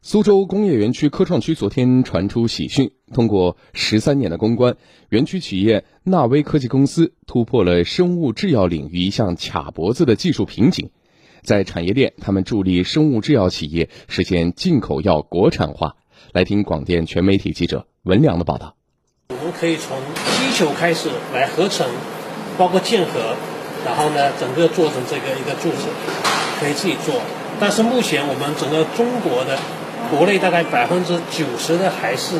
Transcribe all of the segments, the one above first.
苏州工业园区科创区昨天传出喜讯，通过十三年的攻关，园区企业纳威科技公司突破了生物制药领域一项卡脖子的技术瓶颈。在产业链，他们助力生物制药企业实现进口药国产化。来听广电全媒体记者文良的报道。我们可以从基球开始来合成，包括建合，然后呢，整个做成这个一个柱子，可以自己做。但是目前我们整个中国的。国内大概百分之九十的还是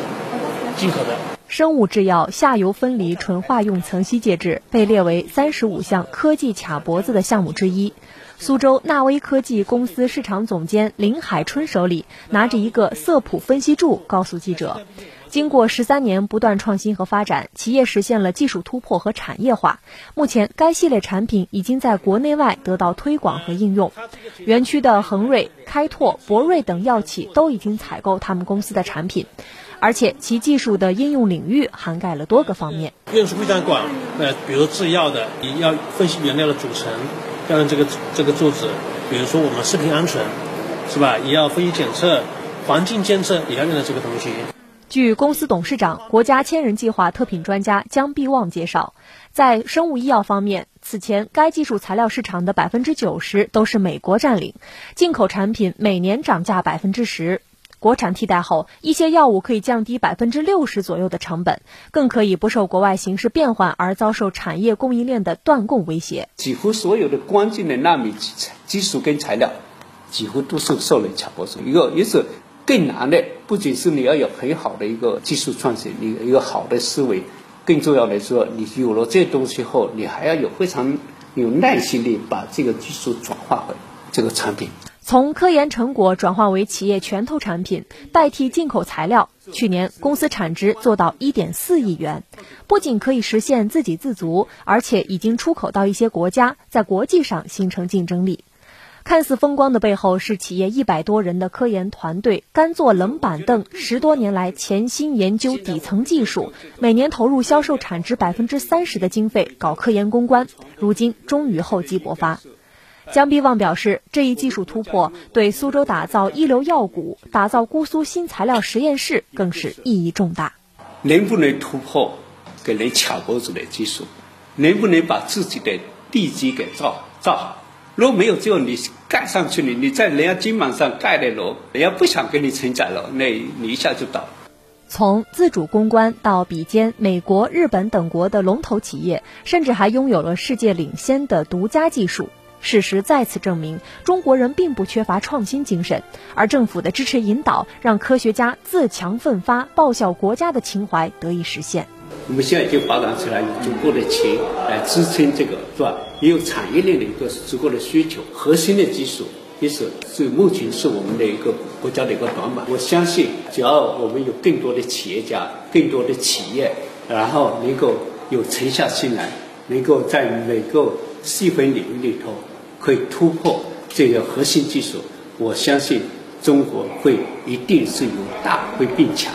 进口的。生物制药下游分离纯化用层析介质被列为三十五项科技卡脖子的项目之一。苏州纳威科技公司市场总监林海春手里拿着一个色谱分析柱，告诉记者。经过十三年不断创新和发展，企业实现了技术突破和产业化。目前，该系列产品已经在国内外得到推广和应用。园区的恒瑞、开拓、博瑞等药企都已经采购他们公司的产品，而且其技术的应用领域涵盖了多个方面。院数非常广，呃，比如制药的，你要分析原料的组成，要用这个这个柱子；比如说我们食品安全，是吧？也要分析检测，环境监测也要用到这个东西。据公司董事长、国家千人计划特品专家姜必旺介绍，在生物医药方面，此前该技术材料市场的百分之九十都是美国占领，进口产品每年涨价百分之十。国产替代后，一些药物可以降低百分之六十左右的成本，更可以不受国外形势变换而遭受产业供应链的断供威胁。几乎所有的关键的纳米技术跟材料，几乎都是受了卡脖子。一个也是。更难的不仅是你要有很好的一个技术创新，你一个好的思维，更重要的说，你有了这东西后，你还要有非常有耐心的把这个技术转化为这个产品。从科研成果转化为企业拳头产品，代替进口材料。去年公司产值做到一点四亿元，不仅可以实现自给自足，而且已经出口到一些国家，在国际上形成竞争力。看似风光的背后，是企业一百多人的科研团队干坐冷板凳，十多年来潜心研究底层技术，每年投入销售产值百分之三十的经费搞科研攻关，如今终于厚积薄发。姜必旺表示，这一技术突破对苏州打造一流药谷、打造姑苏新材料实验室更是意义重大。能不能突破给人卡脖子的技术？能不能把自己的地基给造造好？如果没有之后你盖上去你，你在人家肩膀上盖的楼，人家不想跟你承载了，那你一下就倒。从自主攻关到比肩美国、日本等国的龙头企业，甚至还拥有了世界领先的独家技术。事实再次证明，中国人并不缺乏创新精神，而政府的支持引导，让科学家自强奋发、报效国家的情怀得以实现。我们现在已经发展起来，有足够的钱来支撑这个，是吧？也有产业链的一个足够的需求，核心的技术也是是目前是我们的一个国家的一个短板。我相信，只要我们有更多的企业家、更多的企业，然后能够有沉下心来，能够在每个细分领域里头可以突破这个核心技术，我相信中国会一定是有大会变强。